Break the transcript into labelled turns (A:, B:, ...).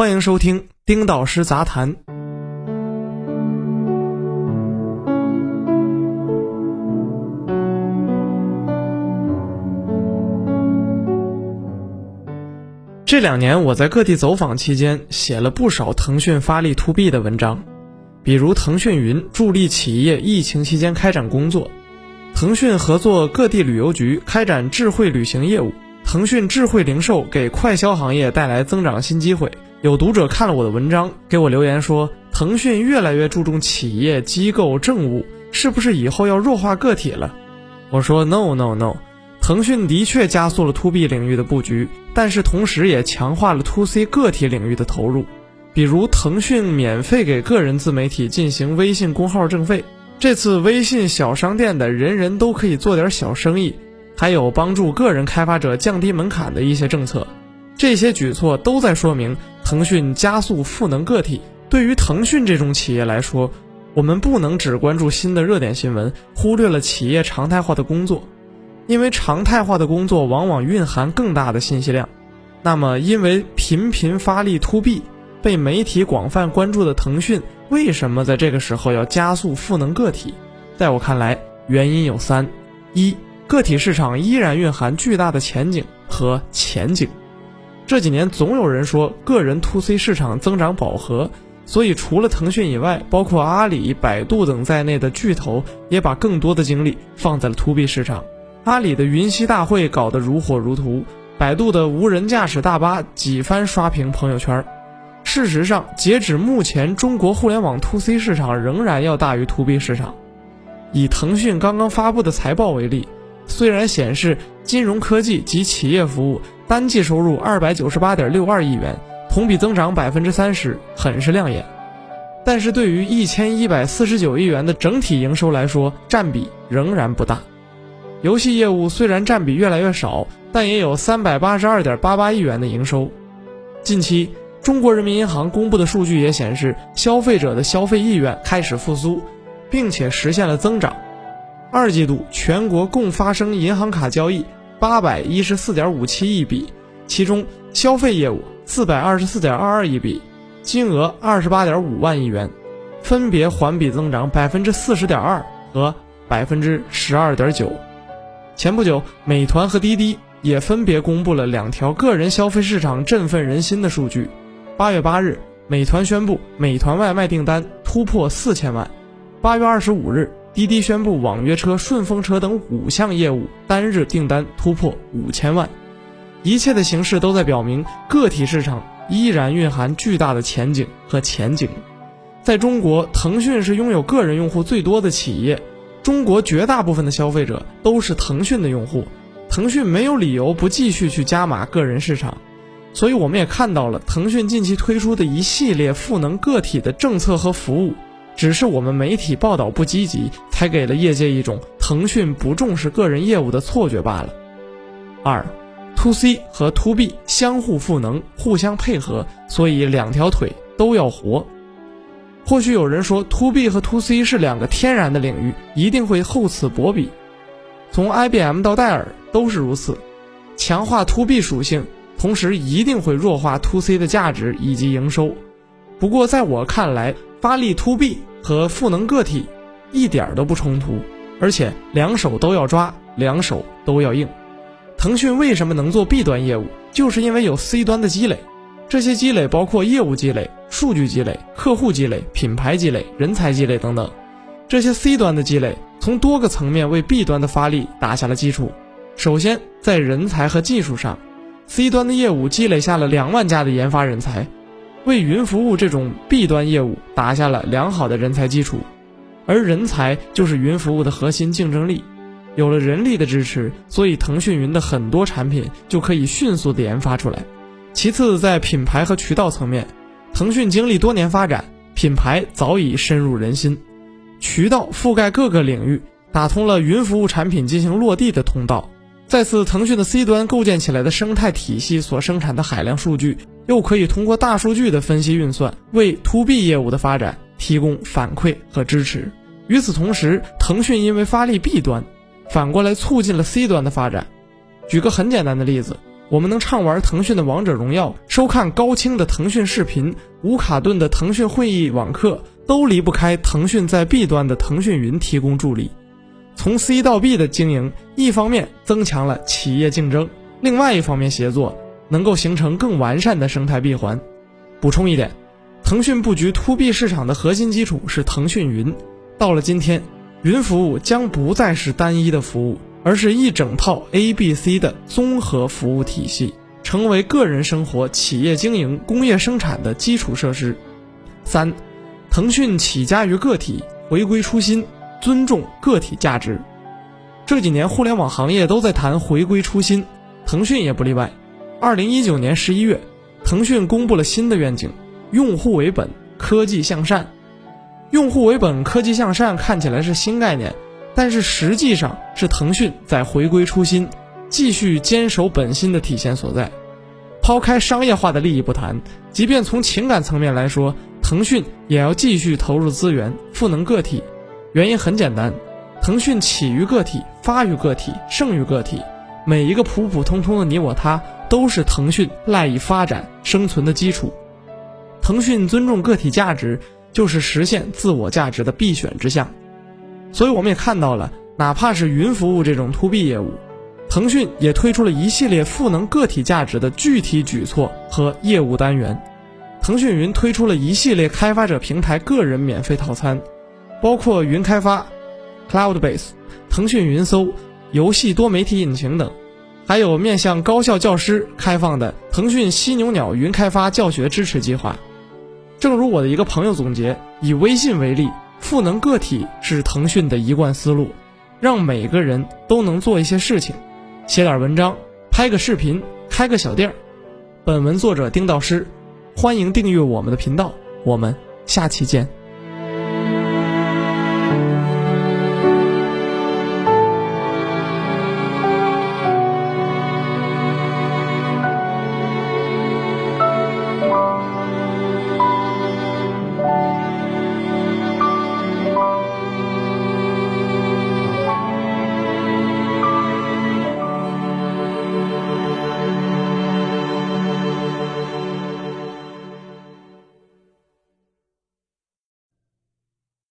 A: 欢迎收听丁导师杂谈。这两年我在各地走访期间，写了不少腾讯发力 to B 的文章，比如腾讯云助力企业疫情期间开展工作，腾讯合作各地旅游局开展智慧旅行业务，腾讯智慧零售给快消行业带来增长新机会。有读者看了我的文章，给我留言说，腾讯越来越注重企业机构政务，是不是以后要弱化个体了？我说 no no no。腾讯的确加速了 to B 领域的布局，但是同时也强化了 to C 个体领域的投入。比如，腾讯免费给个人自媒体进行微信公号挣费，这次微信小商店的人人都可以做点小生意，还有帮助个人开发者降低门槛的一些政策。这些举措都在说明腾讯加速赋能个体。对于腾讯这种企业来说，我们不能只关注新的热点新闻，忽略了企业常态化的工作。因为常态化的工作往往蕴含更大的信息量，那么因为频频发力 to B，被媒体广泛关注的腾讯，为什么在这个时候要加速赋能个体？在我看来，原因有三：一，个体市场依然蕴含巨大的前景和前景。这几年总有人说个人 to C 市场增长饱和，所以除了腾讯以外，包括阿里、百度等在内的巨头也把更多的精力放在了 to B 市场。阿里的云栖大会搞得如火如荼，百度的无人驾驶大巴几番刷屏朋友圈。事实上，截止目前，中国互联网 to C 市场仍然要大于 to B 市场。以腾讯刚刚发布的财报为例，虽然显示金融科技及企业服务单季收入二百九十八点六二亿元，同比增长百分之三十，很是亮眼，但是对于一千一百四十九亿元的整体营收来说，占比仍然不大。游戏业务虽然占比越来越少，但也有三百八十二点八八亿元的营收。近期，中国人民银行公布的数据也显示，消费者的消费意愿开始复苏，并且实现了增长。二季度全国共发生银行卡交易八百一十四点五七亿笔，其中消费业务四百二十四点二二亿笔，金额二十八点五万亿元，分别环比增长百分之四十点二和百分之十二点九。前不久，美团和滴滴也分别公布了两条个人消费市场振奋人心的数据。八月八日，美团宣布美团外卖订单突破四千万；八月二十五日，滴滴宣布网约车、顺风车等五项业务单日订单突破五千万。一切的形势都在表明，个体市场依然蕴含巨大的前景和前景。在中国，腾讯是拥有个人用户最多的企业。中国绝大部分的消费者都是腾讯的用户，腾讯没有理由不继续去加码个人市场，所以我们也看到了腾讯近期推出的一系列赋能个体的政策和服务，只是我们媒体报道不积极，才给了业界一种腾讯不重视个人业务的错觉罢了。二，to C 和 to B 相互赋能，互相配合，所以两条腿都要活。或许有人说，to B 和 to C 是两个天然的领域，一定会厚此薄彼。从 IBM 到戴尔都是如此，强化 to B 属性，同时一定会弱化 to C 的价值以及营收。不过在我看来，发力 to B 和赋能个体一点都不冲突，而且两手都要抓，两手都要硬。腾讯为什么能做 B 端业务，就是因为有 C 端的积累。这些积累包括业务积累、数据积累、客户积累、品牌积累、人才积累等等。这些 C 端的积累从多个层面为 B 端的发力打下了基础。首先，在人才和技术上，C 端的业务积累下了两万家的研发人才，为云服务这种 B 端业务打下了良好的人才基础。而人才就是云服务的核心竞争力。有了人力的支持，所以腾讯云的很多产品就可以迅速的研发出来。其次，在品牌和渠道层面，腾讯经历多年发展，品牌早已深入人心，渠道覆盖各个领域，打通了云服务产品进行落地的通道。再次，腾讯的 C 端构建起来的生态体系所生产的海量数据，又可以通过大数据的分析运算，为 To B 业务的发展提供反馈和支持。与此同时，腾讯因为发力 B 端，反过来促进了 C 端的发展。举个很简单的例子。我们能畅玩腾讯的王者荣耀，收看高清的腾讯视频，无卡顿的腾讯会议网课，都离不开腾讯在 B 端的腾讯云提供助力。从 C 到 B 的经营，一方面增强了企业竞争，另外一方面协作能够形成更完善的生态闭环。补充一点，腾讯布局 To B 市场的核心基础是腾讯云。到了今天，云服务将不再是单一的服务。而是一整套 A、B、C 的综合服务体系，成为个人生活、企业经营、工业生产的基础设施。三，腾讯起家于个体，回归初心，尊重个体价值。这几年互联网行业都在谈回归初心，腾讯也不例外。二零一九年十一月，腾讯公布了新的愿景：用户为本，科技向善。用户为本，科技向善看起来是新概念。但是实际上是腾讯在回归初心，继续坚守本心的体现所在。抛开商业化的利益不谈，即便从情感层面来说，腾讯也要继续投入资源赋能个体。原因很简单，腾讯起于个体，发于个体，胜于个体。每一个普普通通的你我他，都是腾讯赖以发展生存的基础。腾讯尊重个体价值，就是实现自我价值的必选之项。所以我们也看到了，哪怕是云服务这种 to B 业务，腾讯也推出了一系列赋能个体价值的具体举措和业务单元。腾讯云推出了一系列开发者平台个人免费套餐，包括云开发、Cloudbase、腾讯云搜、游戏多媒体引擎等，还有面向高校教师开放的腾讯犀牛鸟云开发教学支持计划。正如我的一个朋友总结，以微信为例。赋能个体是腾讯的一贯思路，让每个人都能做一些事情，写点文章，拍个视频，开个小店儿。本文作者丁道师，欢迎订阅我们的频道，我们下期见。